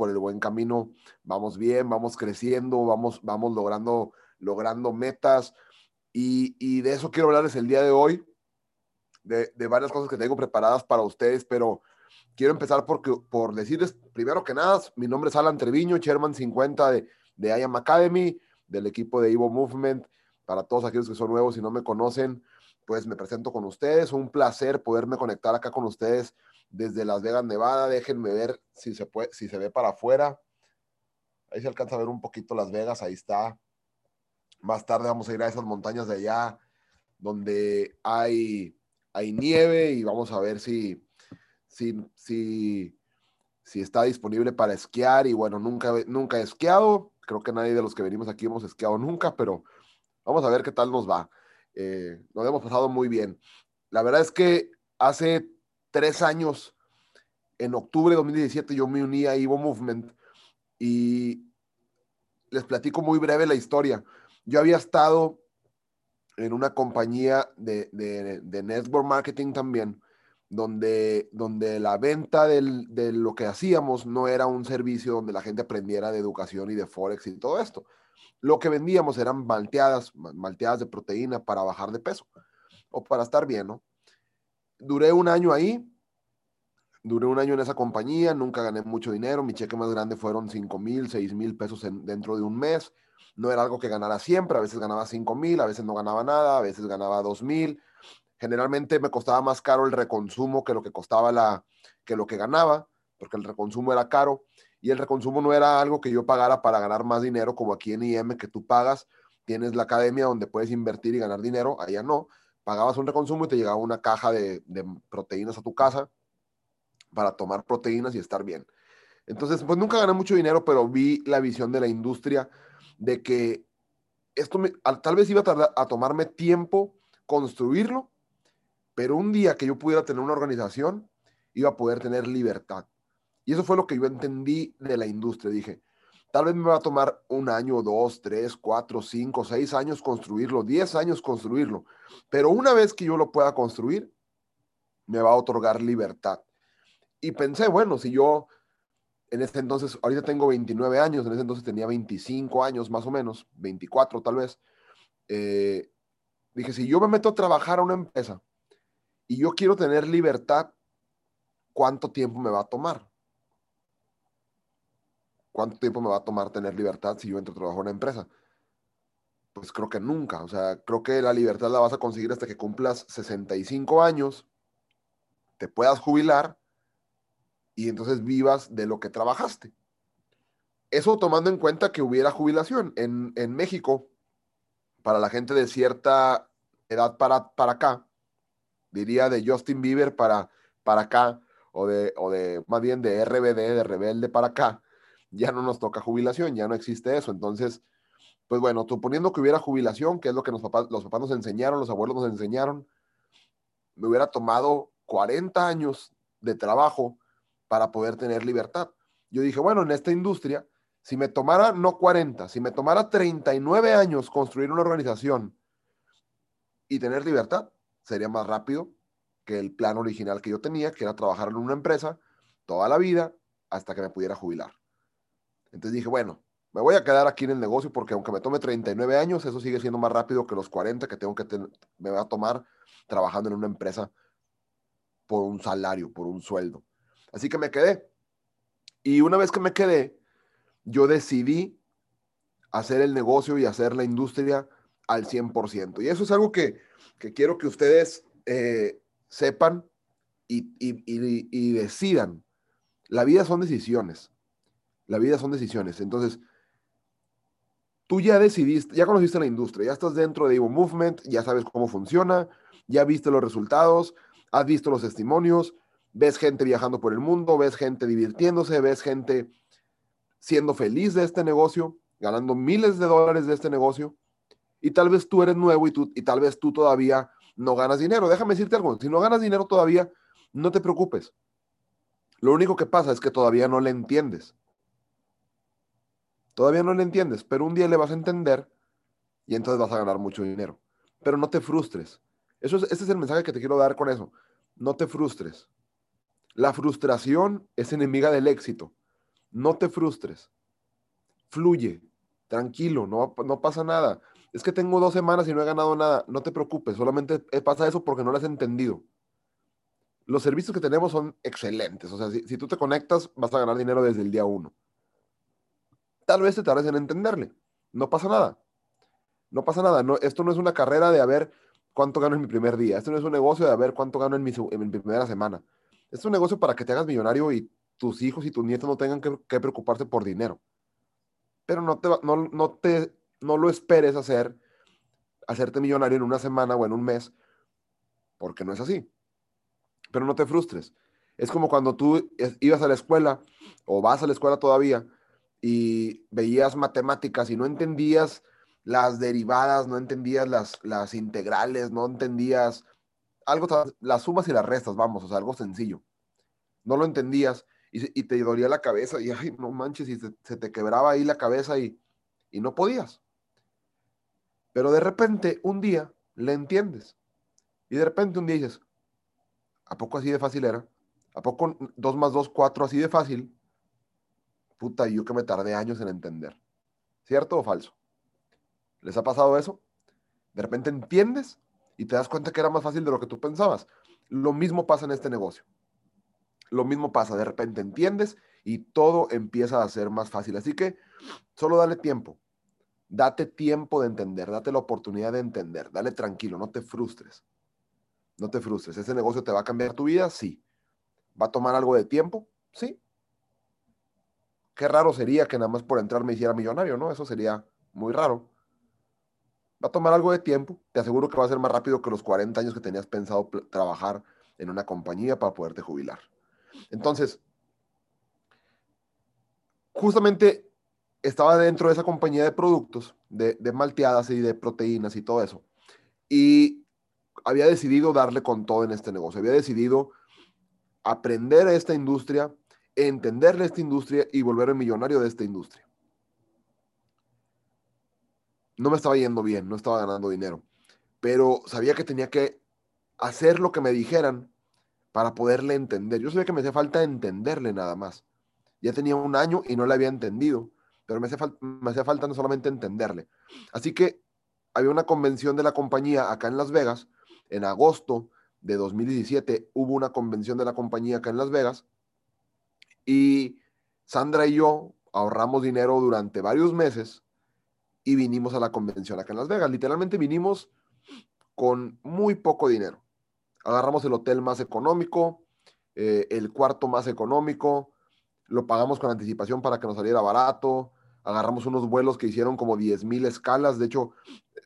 por el buen camino, vamos bien, vamos creciendo, vamos, vamos logrando, logrando metas. Y, de eso quiero hablarles el día de hoy, de, varias cosas que tengo preparadas para ustedes, pero quiero empezar porque, por decirles, primero que nada, mi nombre es Alan Treviño, Chairman 50 de, de IAM Academy, del equipo de Evo Movement. Para todos aquellos que son nuevos y no me conocen, pues me presento con ustedes. Un placer poderme conectar acá con ustedes desde Las Vegas, Nevada. Déjenme ver si se, puede, si se ve para afuera. Ahí se alcanza a ver un poquito Las Vegas, ahí está. Más tarde vamos a ir a esas montañas de allá donde hay, hay nieve y vamos a ver si, si, si, si está disponible para esquiar. Y bueno, nunca, nunca he esquiado. Creo que nadie de los que venimos aquí hemos esquiado nunca, pero vamos a ver qué tal nos va. Eh, nos hemos pasado muy bien. La verdad es que hace tres años, en octubre de 2017, yo me uní a Evo Movement y les platico muy breve la historia. Yo había estado en una compañía de, de, network marketing también, donde, donde la venta de lo que hacíamos no era un servicio donde la gente aprendiera de educación y de Forex y todo esto. Lo que vendíamos eran malteadas, malteadas de proteína para bajar de peso o para estar bien, ¿no? Duré un año ahí, duré un año en esa compañía, nunca gané mucho dinero, mi cheque más grande fueron 5 mil, 6 mil pesos dentro de un mes, no era algo que ganara siempre, a veces ganaba 5 mil, a veces no ganaba nada, a veces ganaba 2 mil, generalmente me costaba más caro el reconsumo que lo que costaba la, que lo que ganaba, porque el reconsumo era caro, y el reconsumo no era algo que yo pagara para ganar más dinero, como aquí en IM, que tú pagas, tienes la academia donde puedes invertir y ganar dinero, allá no, pagabas un reconsumo y te llegaba una caja de, proteínas a tu casa para tomar proteínas y estar bien. Entonces, pues nunca gané mucho dinero, pero vi la visión de la industria de que esto tal vez iba a, a tomarme tiempo construirlo, pero un día que yo pudiera tener una organización, iba a poder tener libertad. Y eso fue lo que yo entendí de la industria. Dije, tal vez me va a tomar un año, dos, tres, cuatro, cinco, seis años construirlo, diez años construirlo. Pero una vez que yo lo pueda construir, me va a otorgar libertad. Y pensé, bueno, si yo en ese entonces, ahorita tengo 29 años, en ese entonces tenía 25 años más o menos, 24 tal vez. Eh, dije, si yo me meto a trabajar a una empresa y yo quiero tener libertad, ¿cuánto tiempo me va a tomar? ¿Cuánto tiempo me va a tomar tener libertad si yo entro a trabajar en una empresa? Pues creo que nunca. O sea, creo que la libertad la vas a conseguir hasta que cumplas 65 años, te puedas jubilar y entonces vivas de lo que trabajaste. Eso tomando en cuenta que hubiera jubilación. En, en México, para la gente de cierta edad para, para acá, diría de Justin Bieber para, para acá, o de, o de más bien de RBD, de Rebelde para acá, ya no nos toca jubilación, ya no existe eso. Entonces, pues bueno, suponiendo que hubiera jubilación, que es lo que los papás, los papás nos enseñaron, los abuelos nos enseñaron, me hubiera tomado 40 años de trabajo para poder tener libertad. Yo dije, bueno, en esta industria, si me tomara no 40, si me tomara 39 años construir una organización y tener libertad, sería más rápido que el plan original que yo tenía, que era trabajar en una empresa toda la vida hasta que me pudiera jubilar. Entonces dije, bueno, me voy a quedar aquí en el negocio porque aunque me tome 39 años, eso sigue siendo más rápido que los 40 que tengo que me va a tomar trabajando en una empresa por un salario, por un sueldo. Así que me quedé. Y una vez que me quedé, yo decidí hacer el negocio y hacer la industria al 100%. Y eso es algo que, quiero que ustedes eh, sepan y, y decidan. La vida son decisiones. La vida son decisiones. Entonces, tú ya decidiste, ya conociste la industria, ya estás dentro de Evo Movement, ya sabes cómo funciona, ya viste los resultados, has visto los testimonios, ves gente viajando por el mundo, ves gente divirtiéndose, ves gente siendo feliz de este negocio, ganando miles de dólares de este negocio, y tal vez tú eres nuevo y, tú, y tal vez tú todavía no ganas dinero. Déjame decirte algo, si no ganas dinero todavía, no te preocupes. Lo único que pasa es que todavía no le entiendes. Todavía no le entiendes, pero un día le vas a entender y entonces vas a ganar mucho dinero. Pero no te frustres. Eso es, ese es el mensaje que te quiero dar con eso. No te frustres. La frustración es enemiga del éxito. no te frustres, fluye, tranquilo, no, no pasa nada. Es que tengo dos semanas y no he ganado nada, no te preocupes, solamente pasa eso porque no lo has entendido. Los servicios que tenemos son excelentes, o sea, si, tú te conectas vas a ganar dinero desde el día uno. Tal vez te tardes en entenderle, no pasa nada, no pasa nada, esto no es una carrera de a ver cuánto gano en mi primer día, esto no es un negocio de a ver cuánto gano en mi, primera semana, es un negocio para que te hagas millonario y tus hijos y tus nietos no tengan que, preocuparse por dinero. Pero no te, no, no, te, no lo esperes hacer, hacerte millonario en una semana o en un mes, porque no es así. Pero no te frustres. Es como cuando tú ibas a la escuela o vas a la escuela todavía y veías matemáticas y no entendías las derivadas, no entendías las, las integrales, no entendías algo, las sumas y las restas, vamos, o sea, algo sencillo. No lo entendías y, te dolía la cabeza y, ay, no manches, y se, te quebraba ahí la cabeza y, y no podías. Pero de repente, un día, le entiendes. Y de repente un día dices, ¿a poco así de fácil era? ¿A poco 2 más 2, 4 así de fácil? Puta, yo que me tardé años en entender. ¿Cierto o falso? ¿Les ha pasado eso? De repente entiendes y te das cuenta que era más fácil de lo que tú pensabas. Lo mismo pasa en este negocio lo mismo pasa, de repente entiendes y todo empieza a ser más fácil. Así que solo dale tiempo, date tiempo de entender, date la oportunidad de entender, dale tranquilo, no te frustres, no te frustres. ¿Ese negocio te va a cambiar tu vida? Sí. ¿Va a tomar algo de tiempo? Sí. Qué raro sería que nada más por entrar me hiciera millonario, ¿no? Eso sería muy raro. Va a tomar algo de tiempo. Te aseguro que va a ser más rápido que los 40 años que tenías pensado trabajar en una compañía para poderte jubilar. Entonces, justamente estaba dentro de esa compañía de productos, de, malteadas y de proteínas y todo eso. Y había decidido darle con todo en este negocio. Había decidido aprender esta industria, entenderle esta industria y volverme millonario de esta industria. No me estaba yendo bien, no estaba ganando dinero, pero sabía que tenía que hacer lo que me dijeran para poderle entender. Yo sabía que me hacía falta entenderle nada más. Ya tenía un año y no le había entendido, pero me hacía, me hacía falta no solamente entenderle. Así que había una convención de la compañía acá en Las Vegas, en agosto de 2017 hubo una convención de la compañía acá en Las Vegas y Sandra y yo ahorramos dinero durante varios meses y vinimos a la convención acá en Las Vegas. Literalmente vinimos con muy poco dinero. Agarramos el hotel más económico, eh, el cuarto más económico, lo pagamos con anticipación para que nos saliera barato, agarramos unos vuelos que hicieron como 10 mil escalas, de hecho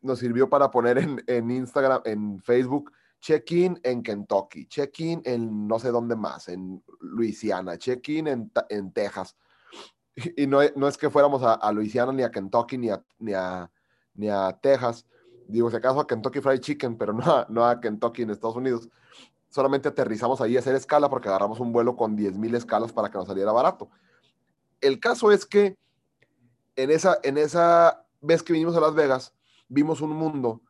nos sirvió para poner en, Instagram, en Facebook, check-in en Kentucky, check-in en no sé dónde más, en Luisiana, check-in en, en, Texas. Y no, no, es que fuéramos a, a Luisiana ni a Kentucky ni a, ni a, Texas, digo, si acaso a Kentucky Fried Chicken, pero no a, no a Kentucky en Estados Unidos. Solamente aterrizamos ahí a hacer escala porque agarramos un vuelo con 10.000 escalas para que nos saliera barato. El caso es que en esa, en esa vez que vinimos a Las Vegas, vimos un mundo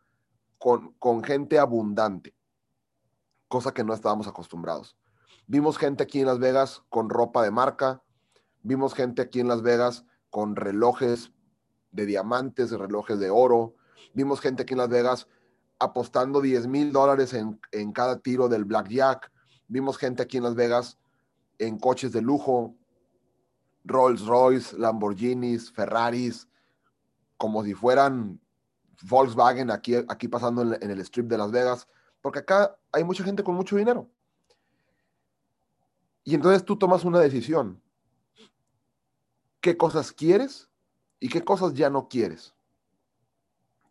con, con gente abundante, cosa que no estábamos acostumbrados. Vimos gente aquí en Las Vegas con ropa de marca, vimos gente aquí en Las Vegas con relojes de diamantes, relojes de oro, Vimos gente aquí en Las Vegas apostando 10 mil dólares en, cada tiro del blackjack. Vimos gente aquí en Las Vegas en coches de lujo, Rolls Royce, Lamborghinis, Ferraris, como si fueran Volkswagen aquí, aquí pasando en, en, el strip de Las Vegas, porque acá hay mucha gente con mucho dinero. Y entonces tú tomas una decisión. ¿Qué cosas quieres y qué cosas ya no quieres?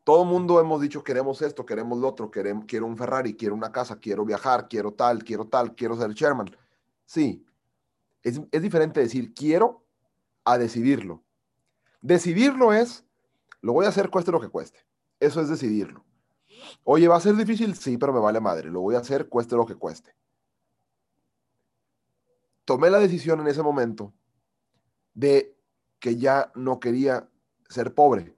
todo mundo hemos dicho queremos esto, queremos lo otro, quiero un Ferrari, quiero una casa, quiero viajar, quiero tal, quiero tal, quiero ser chairman. Sí, es, es diferente decir quiero a decidirlo. Decidirlo es, lo voy a hacer cueste lo que cueste. Eso es decidirlo. Oye, ¿va a ser difícil? Sí, pero me vale madre. Lo voy a hacer cueste lo que cueste. Tomé la decisión en ese momento de que ya no quería ser pobre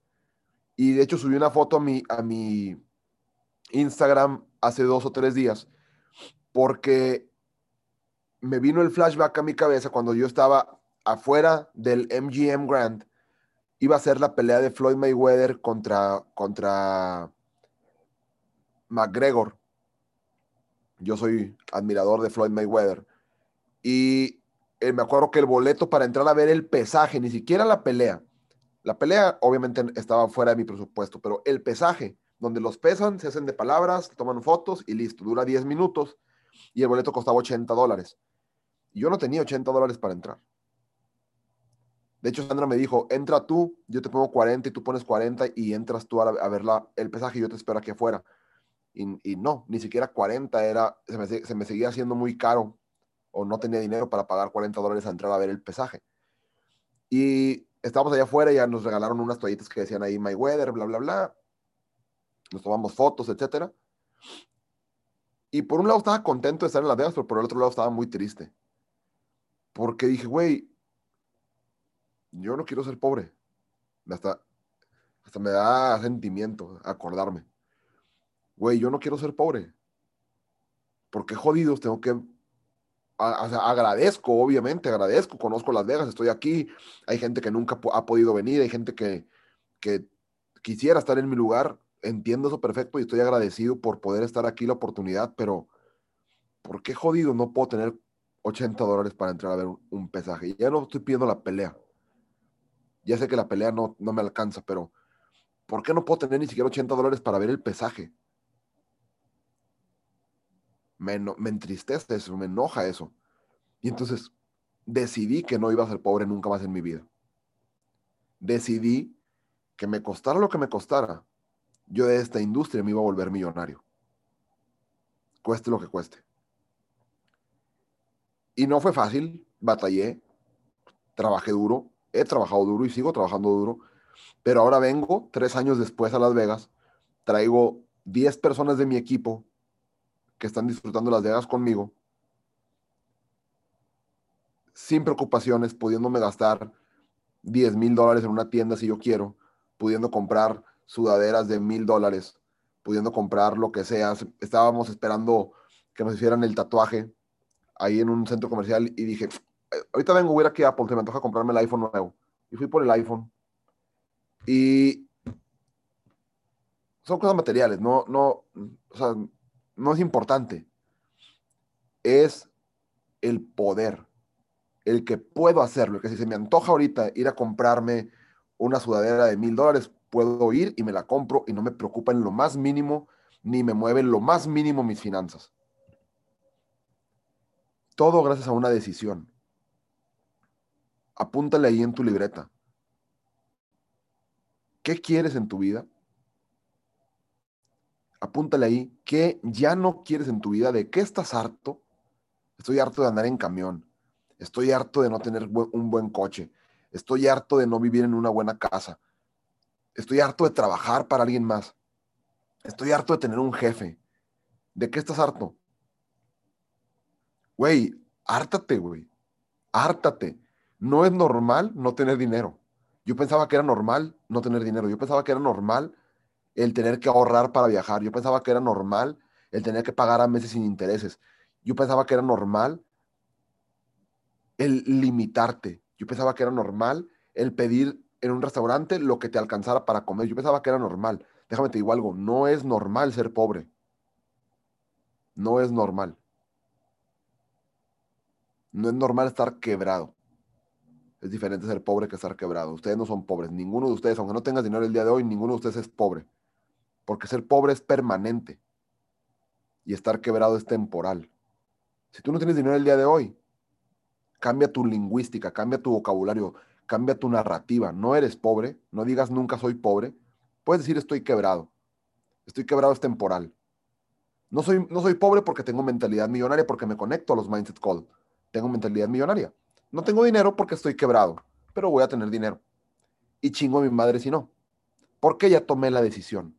y de hecho subí una foto a mi, a mi Instagram hace dos o tres días porque me vino el flashback a mi cabeza cuando yo estaba afuera del MGM Grand iba a ser la pelea de Floyd Mayweather contra, contra McGregor. Yo soy admirador de Floyd Mayweather. Y eh, me acuerdo que el boleto para entrar a ver el pesaje, ni siquiera la pelea. La pelea obviamente estaba fuera de mi presupuesto, pero el pesaje, donde los pesan, se hacen de palabras, toman fotos y listo, dura 10 minutos y el boleto costaba 80 dólares. Y yo no tenía 80 dólares para entrar. De hecho, Sandra me dijo, entra tú, yo te pongo 40 y tú pones 40 y entras tú a, ver el pesaje y yo te espero aquí afuera. Y, no, ni siquiera 40 era, se me, se me, seguía haciendo muy caro o no tenía dinero para pagar 40 dólares a entrar a ver el pesaje. Y estábamos allá afuera ya nos regalaron unas toallitas que decían ahí My Weather, bla, bla, bla. Nos tomamos fotos, etcétera. Y por un lado estaba contento de estar en Las Vegas, pero por el otro lado estaba muy triste. Porque dije, güey, yo no quiero ser pobre. Hasta, hasta me da sentimiento acordarme. Güey, yo no quiero ser pobre. Porque jodidos tengo que... agradezco, obviamente, agradezco, conozco Las Vegas, estoy aquí, hay gente que nunca ha podido venir, hay gente que, quisiera estar en mi lugar, entiendo eso perfecto y estoy agradecido por poder estar aquí la oportunidad, pero ¿por qué jodido no puedo tener 80 dólares para entrar a ver un, pesaje? Ya no estoy pidiendo la pelea. Ya sé que la pelea no, no me alcanza, pero ¿por qué no puedo tener ni siquiera 80 dólares para ver el pesaje? Me, entristece eso, me enoja eso. Y entonces decidí que no iba a ser pobre nunca más en mi vida. Decidí que me costara lo que me costara, yo de esta industria me iba a volver millonario. Cueste lo que cueste. Y no fue fácil, batallé, trabajé duro, he trabajado duro y sigo trabajando duro, pero ahora vengo tres años después a Las Vegas, traigo 10 personas de mi equipo que están disfrutando Las Vegas conmigo, sin preocupaciones, pudiéndome gastar 10 mil dólares en una tienda si yo quiero, pudiendo comprar sudaderas de mil dólares, pudiendo comprar lo que sea. Estábamos esperando que nos hicieran el tatuaje ahí en un centro comercial y dije, eh, ahorita vengo, voy a ir aquí a Apple, se me antoja comprarme el iPhone nuevo. Y fui por el iPhone. Y son cosas materiales, no, no, o sea, no es importante. Es el poder, el que puedo hacerlo, que si se me antoja ahorita ir a comprarme una sudadera de mil dólares, puedo ir y me la compro y no me preocupa en lo más mínimo, ni me mueven lo más mínimo mis finanzas. Todo gracias a una decisión. Apúntale ahí en tu libreta. ¿Qué quieres en tu vida? Apúntale ahí qué ya no quieres en tu vida, de qué estás harto. Estoy harto de andar en camión. Estoy harto de no tener un buen coche. Estoy harto de no vivir en una buena casa. Estoy harto de trabajar para alguien más. Estoy harto de tener un jefe. ¿De qué estás harto? Güey, hártate, güey. Hártate. No es normal no tener dinero. Yo pensaba que era normal no tener dinero. Yo pensaba que era normal el tener que ahorrar para viajar. Yo pensaba que era normal el tener que pagar a meses sin intereses. Yo pensaba que era normal el limitarte. Yo pensaba que era normal el pedir en un restaurante lo que te alcanzara para comer. Yo pensaba que era normal. Déjame te digo algo, no es normal ser pobre. No es normal. No es normal estar quebrado. Es diferente ser pobre que estar quebrado. Ustedes no son pobres. Ninguno de ustedes, aunque no tengas dinero el día de hoy, ninguno de ustedes es pobre. Porque ser pobre es permanente. Y estar quebrado es temporal. Si tú no tienes dinero el día de hoy, cambia tu lingüística, cambia tu vocabulario, cambia tu narrativa. No eres pobre, no digas nunca soy pobre. Puedes decir estoy quebrado. Estoy quebrado es temporal. No soy, no soy pobre porque tengo mentalidad millonaria, porque me conecto a los Mindset Call. Tengo mentalidad millonaria. No tengo dinero porque estoy quebrado, pero voy a tener dinero. Y chingo a mi madre si no. Porque ya tomé la decisión.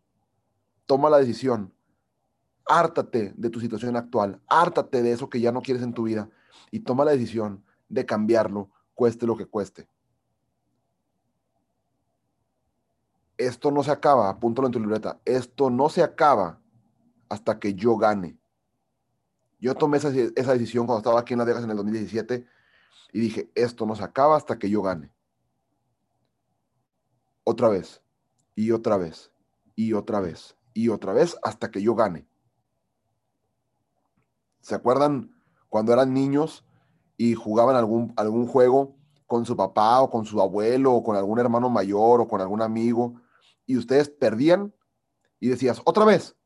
Toma la decisión. Hártate de tu situación actual. Hártate de eso que ya no quieres en tu vida. Y toma la decisión de cambiarlo, cueste lo que cueste. esto no se acaba, apúntalo en tu libreta, esto no se acaba hasta que yo gane. Yo tomé esa, decisión cuando estaba aquí en Las Vegas en el 2017 y dije, esto no se acaba hasta que yo gane. Otra vez, y otra vez, y otra vez, y otra vez, hasta que yo gane. ¿Se acuerdan cuando eran niños y jugaban algún, algún juego con su papá o con su abuelo o con algún hermano mayor o con algún amigo y ustedes perdían y decías, otra vez,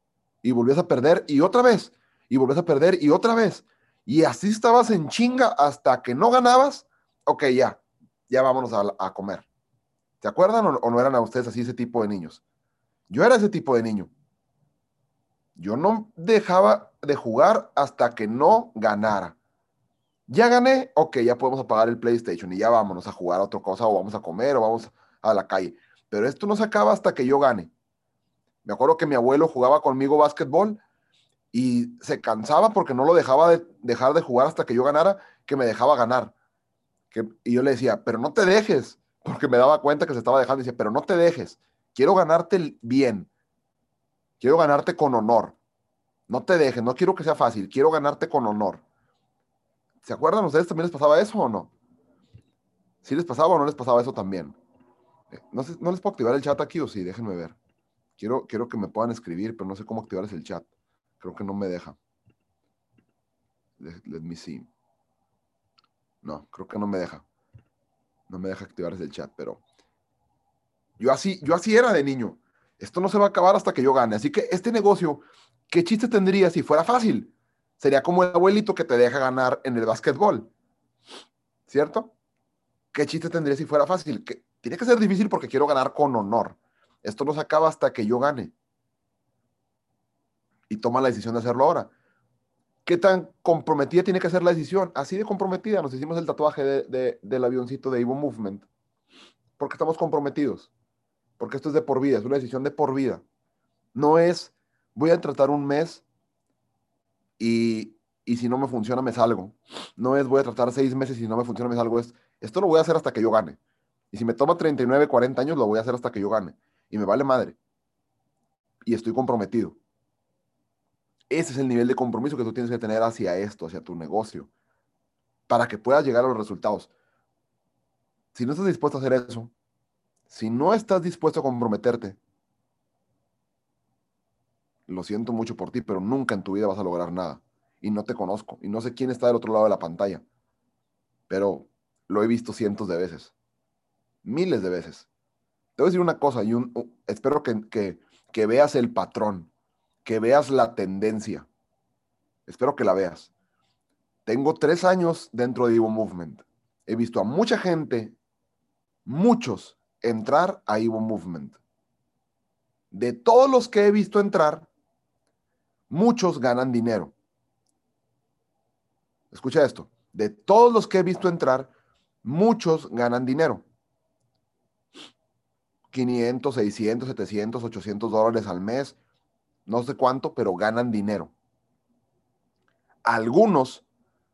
y volvías a perder y otra vez, y volvías a perder y otra vez. Y así estabas en chinga hasta que no ganabas. Ok, ya, ya vámonos a, comer. ¿Se acuerdan o, o, no eran a ustedes así ese tipo de niños? Yo era ese tipo de niño. Yo no dejaba de jugar hasta que no ganara. Ya gané, ok, ya podemos apagar el PlayStation y ya vámonos a jugar a otra cosa o vamos a comer o vamos a la calle. Pero esto no se acaba hasta que yo gane. Me acuerdo que mi abuelo jugaba conmigo básquetbol y se cansaba porque no lo dejaba de dejar de jugar hasta que yo ganara, que me dejaba ganar. Que, y yo le decía, pero no te dejes, porque me daba cuenta que se estaba dejando. Y decía, pero no te dejes, quiero ganarte bien, quiero ganarte con honor. No te dejes, no quiero que sea fácil, quiero ganarte con honor. ¿Se acuerdan ustedes también les pasaba eso o no? ¿Sí les pasaba o no les pasaba eso también? Eh, no, sé, no les puedo activar el chat aquí o sí, déjenme ver. Quiero, quiero que me puedan escribir, pero no sé cómo activarles el chat. Creo que no me deja. Let, me see. No, creo que no me deja. No me deja activarles el chat, pero yo así, yo así era de niño. Esto no se va a acabar hasta que yo gane. Así que este negocio, ¿qué chiste tendría si fuera fácil? Sería como el abuelito que te deja ganar en el básquetbol. ¿Cierto? ¿Qué chiste tendría si fuera fácil? Tiene que ser difícil porque quiero ganar con honor. Esto no se acaba hasta que yo gane. Y toma la decisión de hacerlo ahora. ¿Qué tan comprometida tiene que ser la decisión? Así de comprometida. Nos hicimos el tatuaje del avioncito de Evo Movement. Porque estamos comprometidos. Porque esto es de por vida. Es una decisión de por vida. No es, voy a tratar un mes y, y si no me funciona me salgo. No es, voy a tratar seis meses y si no me funciona me salgo. Es, esto lo voy a hacer hasta que yo gane. Y si me toma 39, 40 años, lo voy a hacer hasta que yo gane y me vale madre. Y estoy comprometido. Ese es el nivel de compromiso que tú tienes que tener hacia esto, hacia tu negocio, para que puedas llegar a los resultados. Si no estás dispuesto a hacer eso, si no estás dispuesto a comprometerte, lo siento mucho por ti, pero nunca en tu vida vas a lograr nada. Y no te conozco, y no sé quién está del otro lado de la pantalla, pero lo he visto cientos de veces, miles de veces. Te voy a decir una cosa y espero que, que veas el patrón, que veas la tendencia. Espero que la veas. Tengo tres años dentro de Evo Movement. He visto a mucha gente, muchos, entrar a Evo Movement. De todos los que he visto entrar, muchos ganan dinero. Escucha esto. De todos los que he visto entrar, muchos ganan dinero. 500, 600, 700, 800 dólares al mes, no sé cuánto, pero ganan dinero. Algunos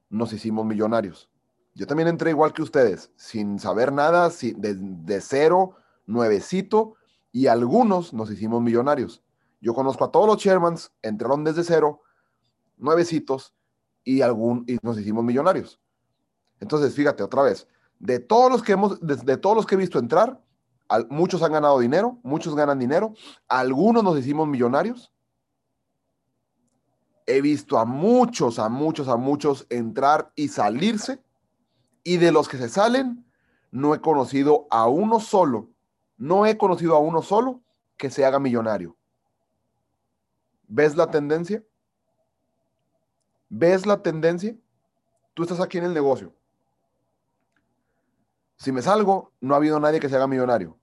nos hicimos millonarios. Yo también entré igual que ustedes, sin saber nada, de, cero, nuevecito, y algunos nos hicimos millonarios. Yo conozco a todos los chairmans, entraron desde cero, nuevecitos, y, algún, y nos hicimos millonarios. Entonces, fíjate otra vez, de todos los que hemos, de todos los que he visto entrar, muchos han ganado dinero, muchos ganan dinero, algunos nos hicimos millonarios. He visto a muchos, a muchos, a muchos entrar y salirse. Y de los que se salen, no he conocido a uno solo, no he conocido a uno solo que se haga millonario. ¿Ves la tendencia? ¿Ves la tendencia? Tú estás aquí en el negocio. Si me salgo, no ha habido nadie que se haga millonario.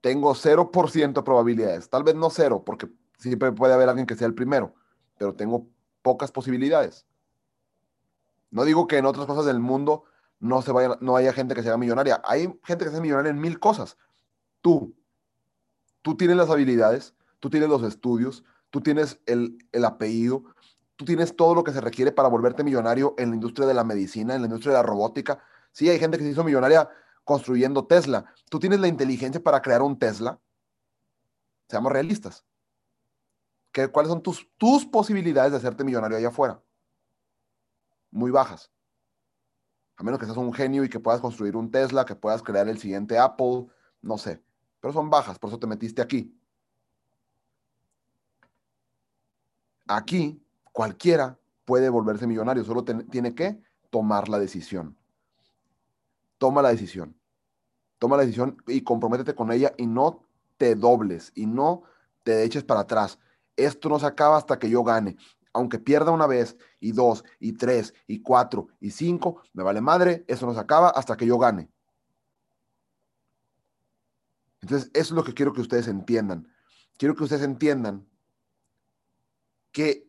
Tengo 0% de probabilidades. Tal vez no cero, porque siempre puede haber alguien que sea el primero, pero tengo pocas posibilidades. No digo que en otras cosas del mundo no, se vaya, no haya gente que se haga millonaria. Hay gente que se haga millonaria en mil cosas. Tú, tú tienes las habilidades, tú tienes los estudios, tú tienes el, el apellido, tú tienes todo lo que se requiere para volverte millonario en la industria de la medicina, en la industria de la robótica, Sí, hay gente que se hizo millonaria construyendo Tesla. ¿Tú tienes la inteligencia para crear un Tesla? Seamos realistas. ¿Qué, ¿Cuáles son tus, tus posibilidades de hacerte millonario allá afuera? Muy bajas. A menos que seas un genio y que puedas construir un Tesla, que puedas crear el siguiente Apple, no sé. Pero son bajas, por eso te metiste aquí. Aquí, cualquiera puede volverse millonario, solo tiene que tomar la decisión. Toma la decisión. Toma la decisión y comprométete con ella y no te dobles y no te eches para atrás. Esto no se acaba hasta que yo gane. Aunque pierda una vez y dos y tres y cuatro y cinco, me vale madre, eso no se acaba hasta que yo gane. Entonces, eso es lo que quiero que ustedes entiendan. Quiero que ustedes entiendan que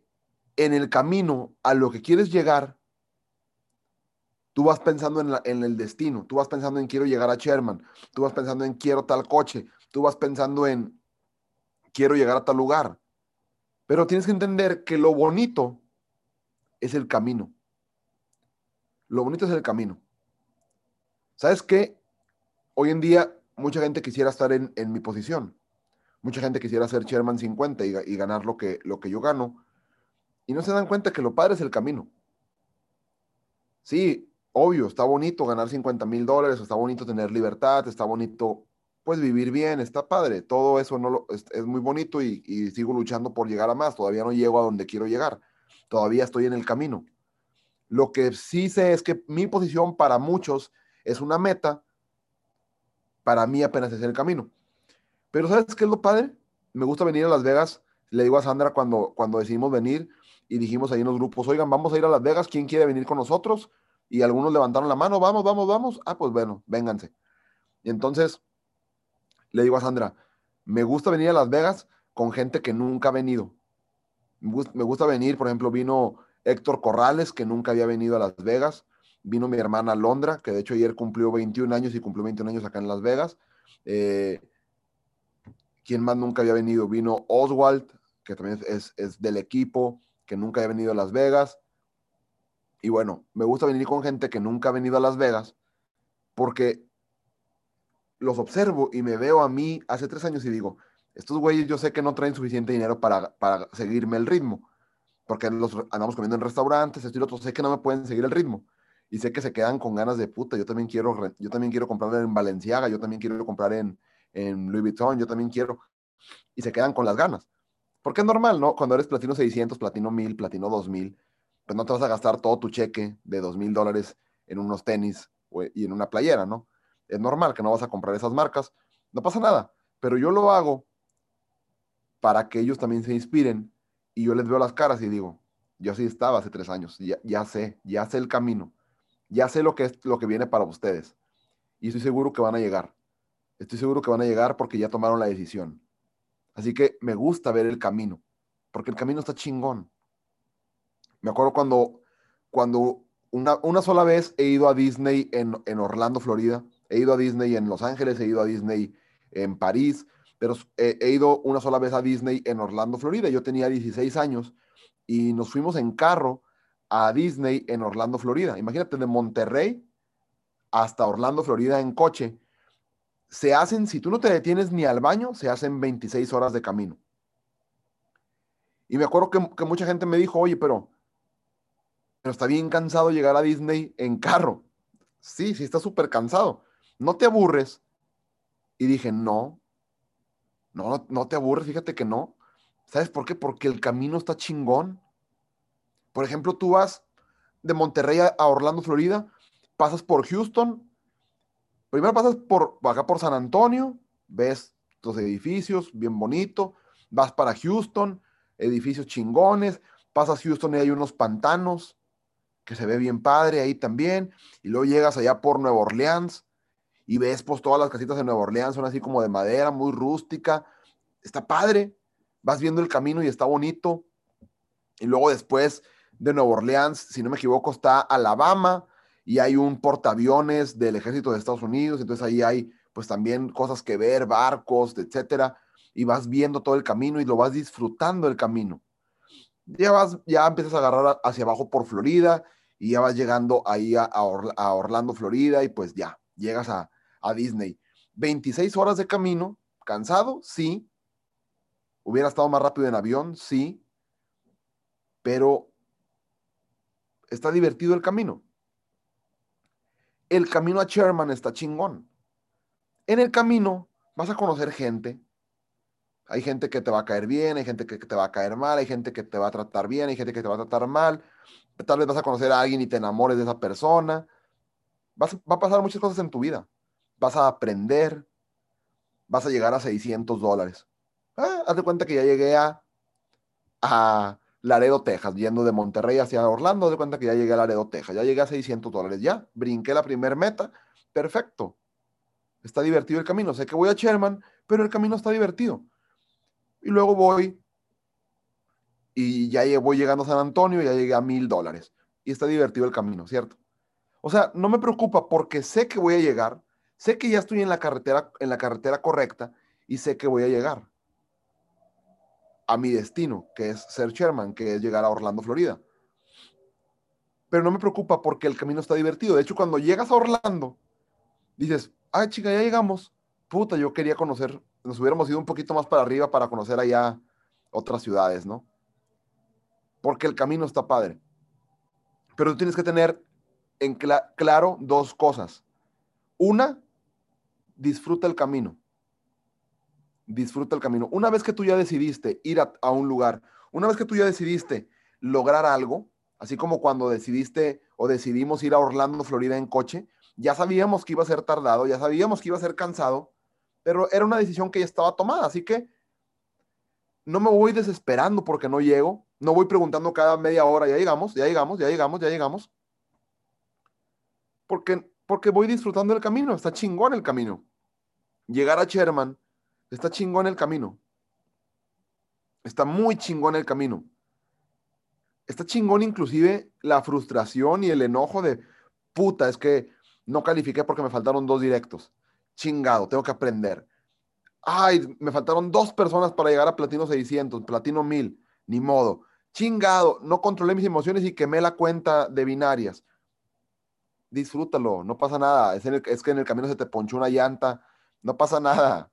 en el camino a lo que quieres llegar, Tú vas pensando en, el destino, tú vas pensando en quiero llegar a Sherman, tú vas pensando en quiero tal coche, tú vas pensando en quiero llegar a tal lugar. Pero tienes que entender que lo bonito es el camino. Lo bonito es el camino. ¿Sabes qué? Hoy en día mucha gente quisiera estar en, mi posición. Mucha gente quisiera ser Sherman 50 y, y, ganar lo que, lo que yo gano. Y no se dan cuenta que lo padre es el camino. Sí, obvio, está bonito ganar 50 mil dólares, está bonito tener libertad, está bonito pues vivir bien, está padre, todo eso no lo, es, muy bonito y, sigo luchando por llegar a más, todavía no llego a donde quiero llegar, todavía estoy en el camino. Lo que sí sé es que mi posición para muchos es una meta, para mí apenas es el camino. Pero ¿sabes qué es lo padre? Me gusta venir a Las Vegas, le digo a Sandra cuando, cuando decidimos venir y dijimos ahí en los grupos, oigan, vamos a ir a Las Vegas, ¿quién quiere venir con nosotros? y algunos levantaron la mano, vamos, vamos, vamos. Ah, pues bueno, vénganse. Entonces le digo a Sandra, me gusta venir a Las Vegas con gente que nunca ha venido. Me gusta venir, por ejemplo, vino Héctor Corrales, que nunca había venido a Las Vegas. Vino mi hermana Londra, que de hecho ayer cumplió 21 años y cumplió 21 años acá en Las Vegas. Eh, ¿Quién más nunca había venido? Vino Oswald, que también es, es del equipo, que nunca había venido a Las Vegas. Y bueno, me gusta venir con gente que nunca ha venido a Las Vegas porque los observo y me veo a mí hace tres años y digo, estos güeyes yo sé que no traen suficiente dinero para, para seguirme el ritmo, porque los andamos comiendo en restaurantes, esto y lo otro, sé que no me pueden seguir el ritmo. Y sé que se quedan con ganas de puta, yo también quiero, yo también quiero comprar en Valenciaga, yo también quiero comprar en, en Louis Vuitton, yo también quiero, y se quedan con las ganas. Porque es normal, ¿no? Cuando eres platino 600, platino 1000, platino 2000, pues no te vas a gastar todo tu cheque de dos mil dólares en unos tenis y en una playera, ¿no? Es normal que no vas a comprar esas marcas, no pasa nada, pero yo lo hago para que ellos también se inspiren y yo les veo las caras y digo, yo así estaba hace tres años, ya, ya sé, ya sé el camino, ya sé lo que es lo que viene para ustedes y estoy seguro que van a llegar, estoy seguro que van a llegar porque ya tomaron la decisión. Así que me gusta ver el camino, porque el camino está chingón. Me acuerdo cuando, cuando una, una sola vez he ido a Disney en, en, Orlando, Florida. He ido a Disney en Los Ángeles, he ido a Disney en París, pero he, ido una sola vez a Disney en Orlando, Florida. Yo tenía 16 años y nos fuimos en carro a Disney en Orlando, Florida. Imagínate, de Monterrey hasta Orlando, Florida en coche. Se hacen, si tú no te detienes ni al baño, se hacen 26 horas de camino. Y me acuerdo que, que mucha gente me dijo, oye, pero pero está bien cansado llegar a Disney en carro. Sí, sí, está súper cansado. ¿No te aburres? Y dije, no, no, no te aburres, fíjate que no. ¿Sabes por qué? Porque el camino está chingón. Por ejemplo, tú vas de Monterrey a Orlando, Florida, pasas por Houston, primero pasas por acá por San Antonio, ves los edificios, bien bonito, vas para Houston, edificios chingones, pasas Houston y hay unos pantanos, que se ve bien padre ahí también, y luego llegas allá por Nueva Orleans y ves pues todas las casitas de Nueva Orleans son así como de madera, muy rústica, está padre, vas viendo el camino y está bonito, y luego después de Nueva Orleans, si no me equivoco, está Alabama y hay un portaaviones del ejército de Estados Unidos, entonces ahí hay pues también cosas que ver, barcos, etcétera, y vas viendo todo el camino y lo vas disfrutando el camino. Ya vas, ya empiezas a agarrar hacia abajo por Florida y ya vas llegando ahí a, Orlando, Florida, y pues ya, llegas a, a Disney. 26 horas de camino, cansado, sí. Hubiera estado más rápido en avión, sí. Pero está divertido el camino. el camino a Sherman está chingón. En el camino vas a conocer gente. Hay gente que te va a caer bien, hay gente que te va a caer mal, hay gente que te va a tratar bien, hay gente que te va a tratar mal. Tal vez vas a conocer a alguien y te enamores de esa persona. va a pasar muchas cosas en tu vida. Vas a aprender. Vas a llegar a 600 dólares. Ah, haz de cuenta que ya llegué a, Laredo, Texas, yendo de Monterrey hacia Orlando, haz de cuenta que ya llegué a Laredo, Texas. Ya llegué a 600 dólares. Ya, brinqué la primer meta. Perfecto. Está divertido el camino. Sé que voy a Sherman, pero el camino está divertido. Y luego voy y ya voy llegando a San Antonio, ya llegué a mil dólares. Y está divertido el camino, ¿cierto? O sea, no me preocupa porque sé que voy a llegar, sé que ya estoy en la carretera, en la carretera correcta y sé que voy a llegar a mi destino, que es ser Sherman, que es llegar a Orlando, Florida. Pero no me preocupa porque el camino está divertido. De hecho, cuando llegas a Orlando, dices, ay chica, ya llegamos. Puta, yo quería conocer, nos hubiéramos ido un poquito más para arriba para conocer allá otras ciudades, ¿no? Porque el camino está padre. Pero tú tienes que tener en claro dos cosas. Una, disfruta el camino. Disfruta el camino. Una vez que tú ya decidiste ir a, un lugar, una vez que tú ya decidiste lograr algo, así como cuando decidiste o decidimos ir a Orlando, Florida en coche, ya sabíamos que iba a ser tardado, ya sabíamos que iba a ser cansado, pero era una decisión que ya estaba tomada, así que no me voy desesperando porque no llego, no voy preguntando cada media hora, ya llegamos, ya llegamos, ya llegamos, ya llegamos, porque, porque voy disfrutando el camino, está chingón el camino. Llegar a Sherman, está chingón el camino. Está muy chingón el camino. Está chingón inclusive la frustración y el enojo de, puta, es que no califiqué porque me faltaron dos directos. Chingado, tengo que aprender. Ay, me faltaron dos personas para llegar a platino 600, platino 1000. Ni modo. Chingado, no controlé mis emociones y quemé la cuenta de binarias. Disfrútalo, no pasa nada. Es, es que en el camino se te ponchó una llanta. No pasa nada.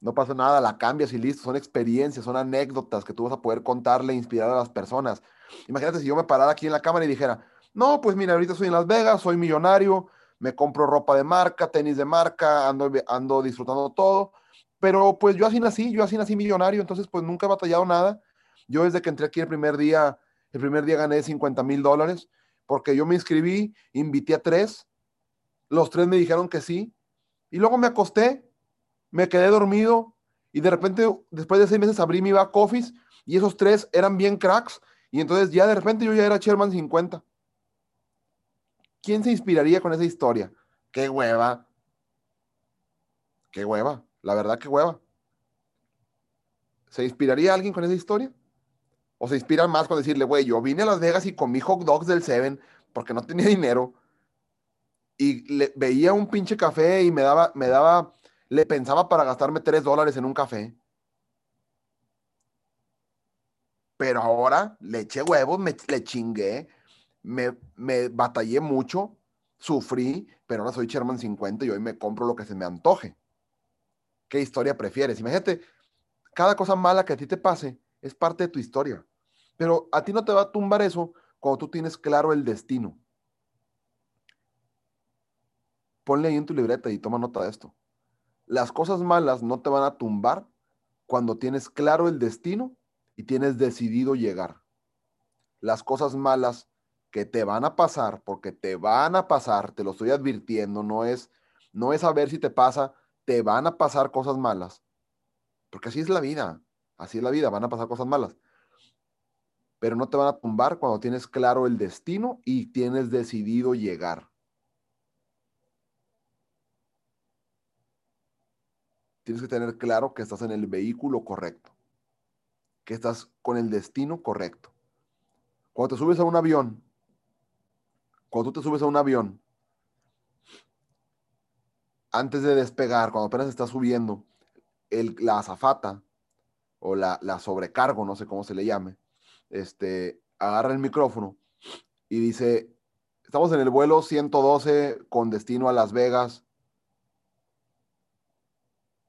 No pasa nada, la cambias y listo. Son experiencias, son anécdotas que tú vas a poder contarle inspirar a las personas. Imagínate si yo me parara aquí en la cámara y dijera, no, pues mira, ahorita soy en Las Vegas, soy millonario, me compro ropa de marca, tenis de marca, ando, ando disfrutando todo, pero pues yo así nací, yo así nací millonario, entonces pues nunca he batallado nada. Yo desde que entré aquí el primer día, el primer día gané 50 mil dólares, porque yo me inscribí, invité a tres, los tres me dijeron que sí, y luego me acosté, me quedé dormido, y de repente, después de seis meses, abrí mi back office, y esos tres eran bien cracks, y entonces ya de repente yo ya era Chairman 50. ¿Quién se inspiraría con esa historia? Qué hueva. Qué hueva. La verdad, qué hueva. ¿Se inspiraría alguien con esa historia? ¿O se inspiran más con decirle, güey, yo vine a Las Vegas y comí hot dogs del Seven porque no tenía dinero y le, veía un pinche café y me daba, me daba, le pensaba para gastarme tres dólares en un café. Pero ahora le eché huevos, me, le chingué, me, me batallé mucho, sufrí, pero ahora soy Sherman 50 y hoy me compro lo que se me antoje. ¿Qué historia prefieres? Imagínate, cada cosa mala que a ti te pase es parte de tu historia, pero a ti no te va a tumbar eso cuando tú tienes claro el destino. Ponle ahí en tu libreta y toma nota de esto. Las cosas malas no te van a tumbar cuando tienes claro el destino y tienes decidido llegar. Las cosas malas que te van a pasar, porque te van a pasar, te lo estoy advirtiendo, no es, no es a ver si te pasa, te van a pasar cosas malas. Porque así es la vida, así es la vida, van a pasar cosas malas. Pero no te van a tumbar cuando tienes claro el destino y tienes decidido llegar. Tienes que tener claro que estás en el vehículo correcto, que estás con el destino correcto. Cuando te subes a un avión cuando tú te subes a un avión, antes de despegar, cuando apenas estás subiendo, el, la azafata o la, sobrecargo, no sé cómo se le llame, este, agarra el micrófono y dice, estamos en el vuelo 112 con destino a Las Vegas,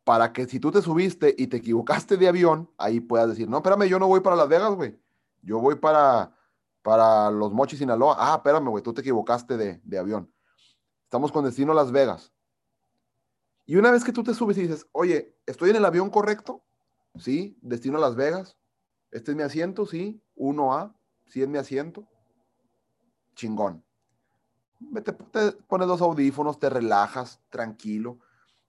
para que si tú te subiste y te equivocaste de avión, ahí puedas decir, no, espérame, yo no voy para Las Vegas, güey, yo voy para para los Mochis Sinaloa. Ah, espérame, güey, tú te equivocaste de, avión. Estamos con destino a Las Vegas. Y una vez que tú te subes y dices, oye, ¿estoy en el avión correcto? Sí, destino a Las Vegas. Este es mi asiento, sí. 1A, sí es mi asiento. Chingón. Te, te pones los audífonos, te relajas, tranquilo.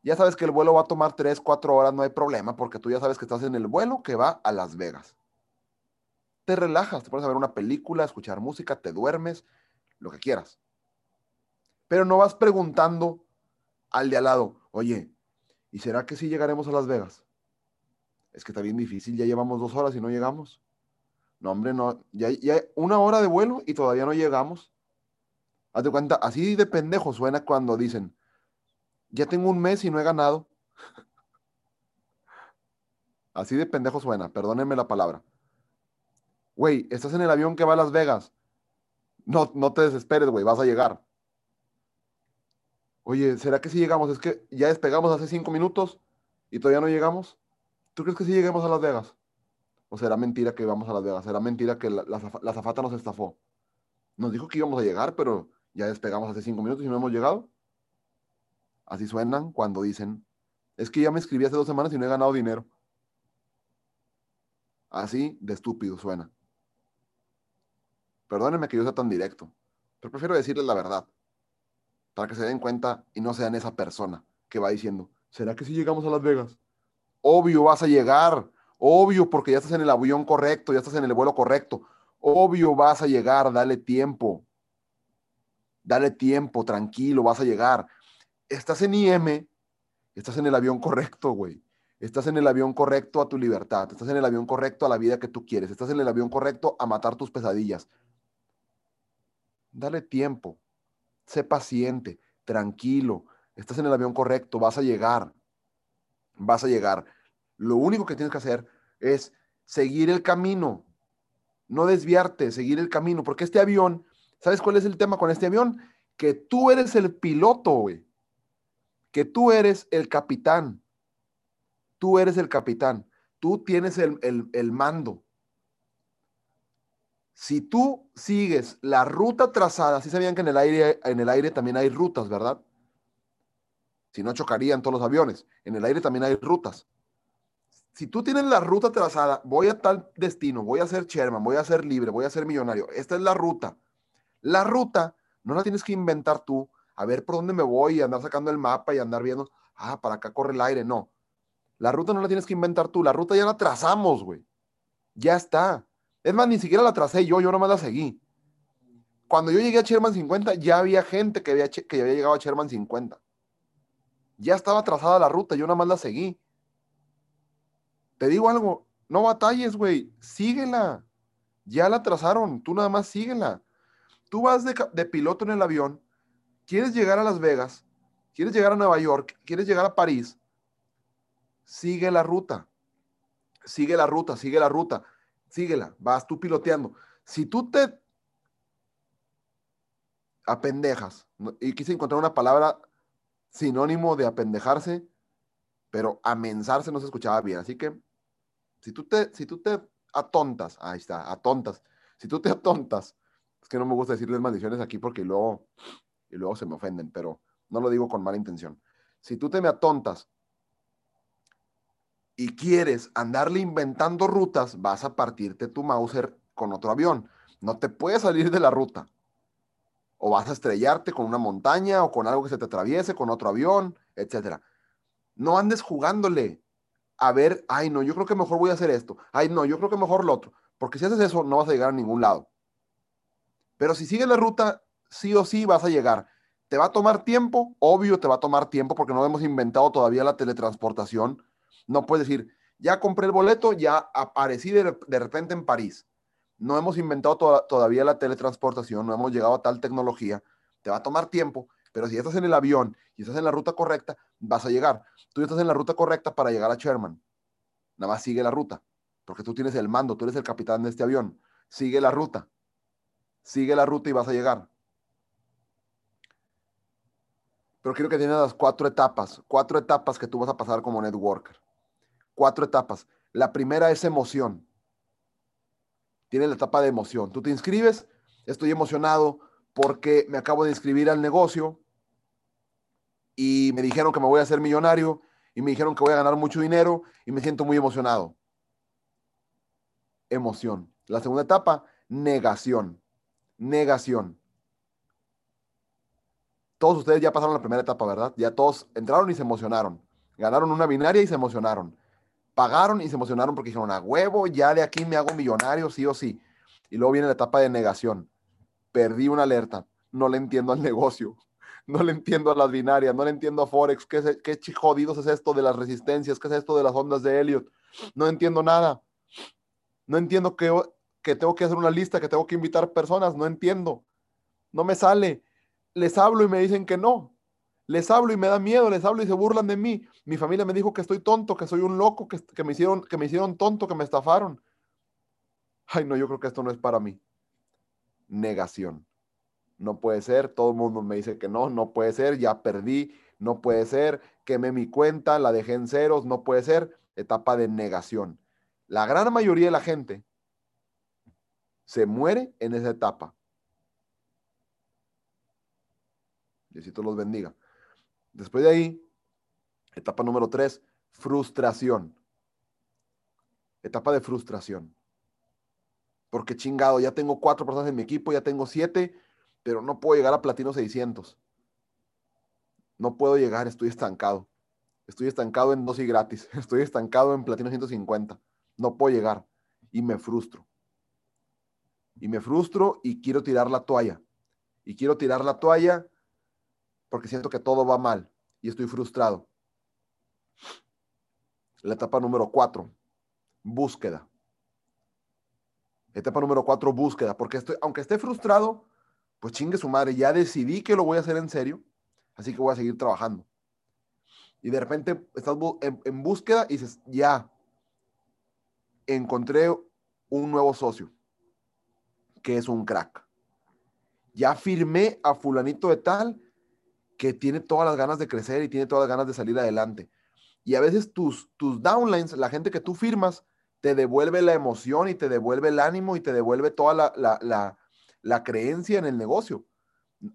Ya sabes que el vuelo va a tomar 3, 4 horas, no hay problema, porque tú ya sabes que estás en el vuelo que va a Las Vegas. Te relajas, te pones a ver una película, escuchar música, te duermes, lo que quieras. Pero no vas preguntando al de al lado, oye, ¿y será que sí llegaremos a Las Vegas? Es que está bien difícil, ya llevamos dos horas y no llegamos. No, hombre, no, ya, ya una hora de vuelo y todavía no llegamos. Hazte cuenta, así de pendejo suena cuando dicen, ya tengo un mes y no he ganado. así de pendejo suena, perdónenme la palabra. Güey, estás en el avión que va a Las Vegas. No, no te desesperes, güey, vas a llegar. Oye, ¿será que si llegamos? Es que ya despegamos hace cinco minutos y todavía no llegamos. ¿Tú crees que si lleguemos a Las Vegas? ¿O será mentira que vamos a Las Vegas? ¿Será mentira que la, zafata nos estafó? Nos dijo que íbamos a llegar, pero ya despegamos hace cinco minutos y no hemos llegado. Así suenan cuando dicen, es que ya me escribí hace dos semanas y no he ganado dinero. Así de estúpido suena. Perdónenme que yo sea tan directo, pero prefiero decirles la verdad para que se den cuenta y no sean esa persona que va diciendo, ¿será que si llegamos a Las Vegas? Obvio vas a llegar, obvio porque ya estás en el avión correcto, ya estás en el vuelo correcto, obvio vas a llegar, dale tiempo, dale tiempo, tranquilo, vas a llegar. Estás en IM, estás en el avión correcto, güey. Estás en el avión correcto a tu libertad, estás en el avión correcto a la vida que tú quieres, estás en el avión correcto a matar tus pesadillas. Dale tiempo, sé paciente, tranquilo, estás en el avión correcto, vas a llegar, vas a llegar. Lo único que tienes que hacer es seguir el camino, no desviarte, seguir el camino, porque este avión, ¿sabes cuál es el tema con este avión? Que tú eres el piloto, güey. Que tú eres el capitán. Tú eres el capitán. Tú tienes el, el mando si tú sigues la ruta trazada, sí sabían que en el aire, en el aire también hay rutas, ¿verdad? Si no chocarían todos los aviones. En el aire también hay rutas. Si tú tienes la ruta trazada, voy a tal destino, voy a ser chairman, voy a ser libre, voy a ser millonario. Esta es la ruta. La ruta no la tienes que inventar tú, a ver por dónde me voy y andar sacando el mapa y andar viendo, ah, para acá corre el aire. No. La ruta no la tienes que inventar tú, la ruta ya la trazamos, güey. Ya está. Es más, ni siquiera la tracé yo, yo nomás la seguí. Cuando yo llegué a Sherman 50, ya había gente que había, llegado a Sherman 50. Ya estaba trazada la ruta, yo nomás la seguí. Te digo algo, no batalles, güey, síguela. Ya la trazaron, tú nada más síguela. Tú vas de, piloto en el avión, quieres llegar a Las Vegas, quieres llegar a Nueva York, quieres llegar a París, sigue la ruta. Sigue la ruta, sigue la ruta síguela, vas tú piloteando. Si tú te apendejas, y quise encontrar una palabra sinónimo de apendejarse, pero amensarse no se escuchaba bien. Así que si tú te, si tú te atontas, ahí está, atontas, si tú te atontas, es que no me gusta decirles maldiciones aquí porque luego, y luego se me ofenden, pero no lo digo con mala intención. Si tú te me atontas y quieres andarle inventando rutas, vas a partirte tu Mauser con otro avión. No te puedes salir de la ruta. O vas a estrellarte con una montaña o con algo que se te atraviese, con otro avión, etc. No andes jugándole a ver, ay, no, yo creo que mejor voy a hacer esto. Ay, no, yo creo que mejor lo otro. Porque si haces eso, no vas a llegar a ningún lado. Pero si sigues la ruta, sí o sí vas a llegar. ¿Te va a tomar tiempo? Obvio te va a tomar tiempo porque no hemos inventado todavía la teletransportación no puedes decir, ya compré el boleto, ya aparecí de, repente en París. No hemos inventado todavía la teletransportación, no hemos llegado a tal tecnología. Te va a tomar tiempo, pero si estás en el avión y estás en la ruta correcta, vas a llegar. Tú estás en la ruta correcta para llegar a Sherman. Nada más sigue la ruta, porque tú tienes el mando, tú eres el capitán de este avión. Sigue la ruta. Sigue la ruta y vas a llegar. Pero quiero que tienes las cuatro etapas, cuatro etapas que tú vas a pasar como networker cuatro etapas. La primera es emoción. Tiene la etapa de emoción. Tú te inscribes, estoy emocionado porque me acabo de inscribir al negocio, y me dijeron que me voy a hacer millonario y me dijeron que voy a ganar mucho dinero y me siento muy emocionado. Emoción. La segunda etapa, negación. Negación. Todos ustedes ya pasaron la primera etapa, ¿verdad? Ya todos entraron y se emocionaron. Ganaron una binaria y se emocionaron. Pagaron y se emocionaron porque dijeron, a huevo, ya de aquí me hago millonario, sí o sí. Y luego viene la etapa de negación. Perdí una alerta. No le entiendo al negocio. No le entiendo a las binarias. No le entiendo a Forex. ¿Qué, qué jodidos es esto de las resistencias? ¿Qué es esto de las ondas de Elliot? No entiendo nada. No entiendo que, que tengo que hacer una lista, que tengo que invitar personas. No entiendo. No me sale les hablo y me dicen que no. Les hablo y me da miedo, les hablo y se burlan de mí. Mi familia me dijo que estoy tonto, que soy un loco, que, me, hicieron, que me hicieron tonto, que me estafaron. Ay, no, yo creo que esto no es para mí. Negación. No puede ser, todo el mundo me dice que no, no puede ser, ya perdí, no puede ser, quemé mi cuenta, la dejé en ceros, no puede ser. Etapa de negación. La gran mayoría de la gente se muere en esa etapa. Diosito los bendiga. Después de ahí, etapa número tres, frustración. Etapa de frustración. Porque chingado, ya tengo cuatro personas en mi equipo, ya tengo siete, pero no puedo llegar a platino 600. No puedo llegar, estoy estancado. Estoy estancado en dos y gratis. Estoy estancado en platino 150. No puedo llegar. Y me frustro. Y me frustro y quiero tirar la toalla. Y quiero tirar la toalla porque siento que todo va mal y estoy frustrado. La etapa número cuatro, búsqueda. Etapa número cuatro, búsqueda, porque estoy, aunque esté frustrado, pues chingue su madre, ya decidí que lo voy a hacer en serio, así que voy a seguir trabajando. Y de repente estás en, búsqueda y dices, ya, encontré un nuevo socio, que es un crack. Ya firmé a fulanito de tal que tiene todas las ganas de crecer y tiene todas las ganas de salir adelante. Y a veces tus, tus downlines, la gente que tú firmas, te devuelve la emoción y te devuelve el ánimo y te devuelve toda la, la, creencia en el negocio.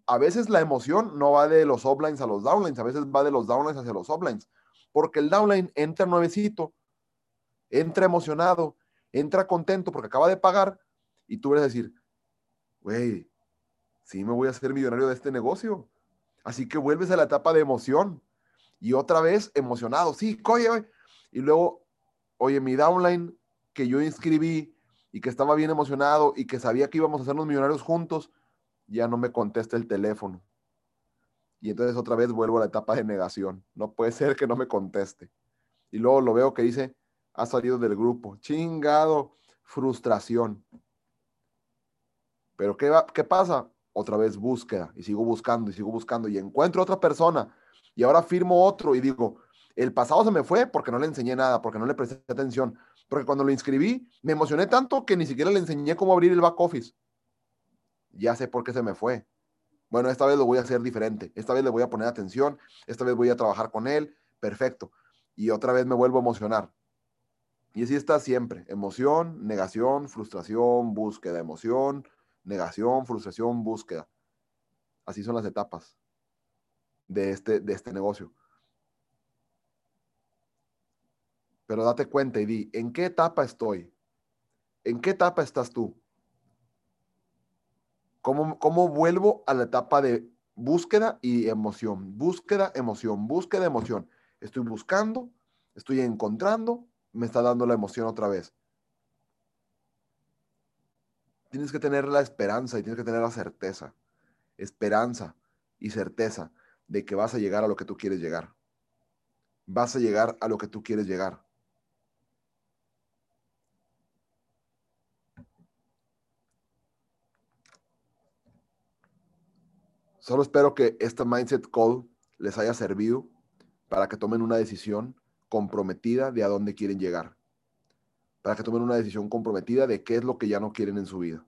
A veces la emoción no va de los uplines a los downlines, a veces va de los downlines hacia los uplines, porque el downline entra nuevecito, entra emocionado, entra contento porque acaba de pagar y tú vas a decir, güey, sí me voy a hacer millonario de este negocio Así que vuelves a la etapa de emoción y otra vez emocionado. Sí, oye, y luego, oye, mi downline que yo inscribí y que estaba bien emocionado y que sabía que íbamos a hacernos millonarios juntos, ya no me contesta el teléfono. Y entonces otra vez vuelvo a la etapa de negación. No puede ser que no me conteste. Y luego lo veo que dice, ha salido del grupo. Chingado, frustración. Pero ¿qué, va, qué pasa? otra vez búsqueda y sigo buscando y sigo buscando y encuentro otra persona y ahora firmo otro y digo, el pasado se me fue porque no le enseñé nada, porque no le presté atención, porque cuando lo inscribí me emocioné tanto que ni siquiera le enseñé cómo abrir el back office. Ya sé por qué se me fue. Bueno, esta vez lo voy a hacer diferente, esta vez le voy a poner atención, esta vez voy a trabajar con él, perfecto. Y otra vez me vuelvo a emocionar. Y así está siempre, emoción, negación, frustración, búsqueda, emoción, negación, frustración, búsqueda. Así son las etapas de este, de este negocio. Pero date cuenta y di, ¿en qué etapa estoy? ¿En qué etapa estás tú? ¿Cómo, ¿Cómo vuelvo a la etapa de búsqueda y emoción? Búsqueda, emoción, búsqueda, emoción. Estoy buscando, estoy encontrando, me está dando la emoción otra vez tienes que tener la esperanza y tienes que tener la certeza, esperanza y certeza de que vas a llegar a lo que tú quieres llegar. Vas a llegar a lo que tú quieres llegar. Solo espero que esta Mindset Call les haya servido para que tomen una decisión comprometida de a dónde quieren llegar para que tomen una decisión comprometida de qué es lo que ya no quieren en su vida,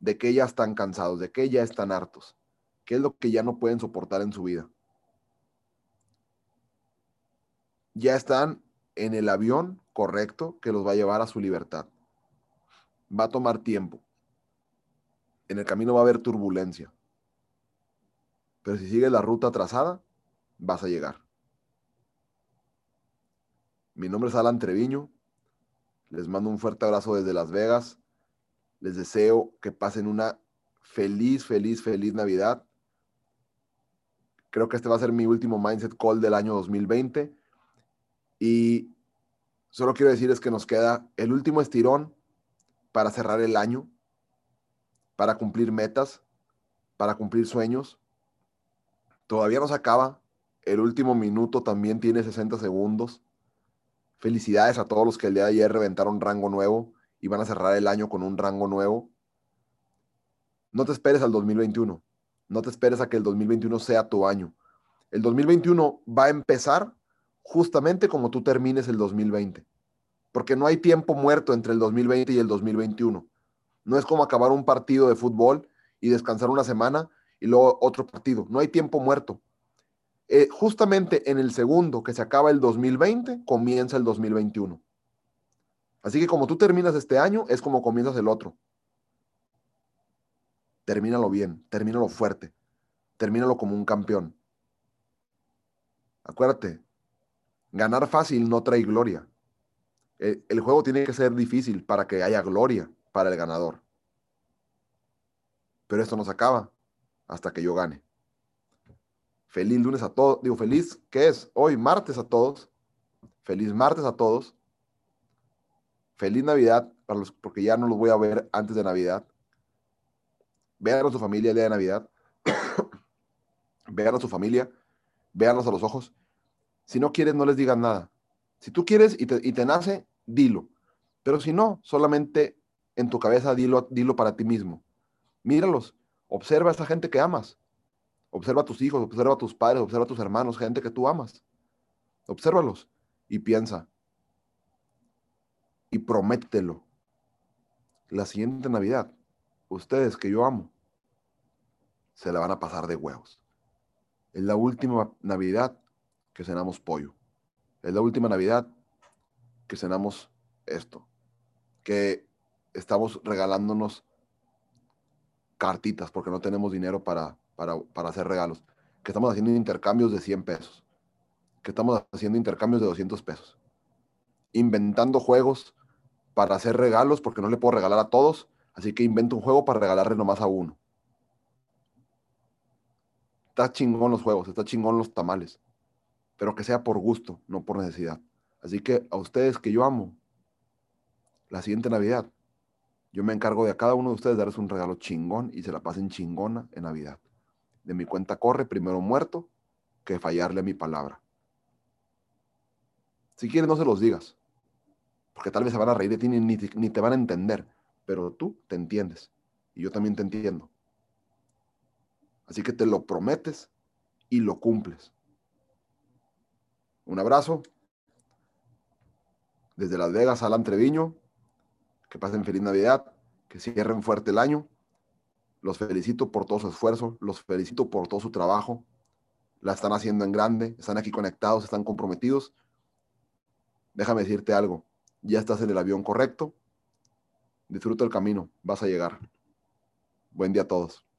de qué ya están cansados, de qué ya están hartos, qué es lo que ya no pueden soportar en su vida. Ya están en el avión correcto que los va a llevar a su libertad. Va a tomar tiempo. En el camino va a haber turbulencia. Pero si sigue la ruta trazada, vas a llegar. Mi nombre es Alan Treviño. Les mando un fuerte abrazo desde Las Vegas. Les deseo que pasen una feliz, feliz, feliz Navidad. Creo que este va a ser mi último Mindset Call del año 2020. Y solo quiero decirles que nos queda el último estirón para cerrar el año, para cumplir metas, para cumplir sueños. Todavía no se acaba. El último minuto también tiene 60 segundos. Felicidades a todos los que el día de ayer reventaron rango nuevo y van a cerrar el año con un rango nuevo. No te esperes al 2021. No te esperes a que el 2021 sea tu año. El 2021 va a empezar justamente como tú termines el 2020. Porque no hay tiempo muerto entre el 2020 y el 2021. No es como acabar un partido de fútbol y descansar una semana y luego otro partido. No hay tiempo muerto. Eh, justamente en el segundo que se acaba el 2020, comienza el 2021. Así que como tú terminas este año, es como comienzas el otro. Termínalo bien, termínalo fuerte, termínalo como un campeón. Acuérdate, ganar fácil no trae gloria. El, el juego tiene que ser difícil para que haya gloria para el ganador. Pero esto no se acaba hasta que yo gane. Feliz lunes a todos. Digo, feliz, ¿qué es? Hoy, martes a todos. Feliz martes a todos. Feliz Navidad, para los, porque ya no los voy a ver antes de Navidad. Vean a su familia el día de Navidad. Vean a su familia. Veanlos a los ojos. Si no quieres, no les digan nada. Si tú quieres y te, y te nace, dilo. Pero si no, solamente en tu cabeza dilo, dilo para ti mismo. Míralos. Observa a esa gente que amas. Observa a tus hijos, observa a tus padres, observa a tus hermanos, gente que tú amas. Obsérvalos y piensa. Y promételo. La siguiente Navidad, ustedes que yo amo, se la van a pasar de huevos. Es la última Navidad que cenamos pollo. Es la última Navidad que cenamos esto. Que estamos regalándonos cartitas porque no tenemos dinero para, para, hacer regalos. Que estamos haciendo intercambios de 100 pesos. Que estamos haciendo intercambios de 200 pesos. Inventando juegos para hacer regalos porque no le puedo regalar a todos. Así que invento un juego para regalarle nomás a uno. Está chingón los juegos, está chingón los tamales. Pero que sea por gusto, no por necesidad. Así que a ustedes que yo amo, la siguiente Navidad, yo me encargo de a cada uno de ustedes darles un regalo chingón y se la pasen chingona en Navidad de mi cuenta corre primero muerto que fallarle a mi palabra. Si quieres, no se los digas, porque tal vez se van a reír de ti ni, te van a entender, pero tú te entiendes y yo también te entiendo. Así que te lo prometes y lo cumples. Un abrazo. Desde Las Vegas, Alan Treviño. Que pasen feliz Navidad. Que cierren fuerte el año. Los felicito por todo su esfuerzo, los felicito por todo su trabajo. La están haciendo en grande, están aquí conectados, están comprometidos. Déjame decirte algo, ya estás en el avión correcto. Disfruta el camino, vas a llegar. Buen día a todos.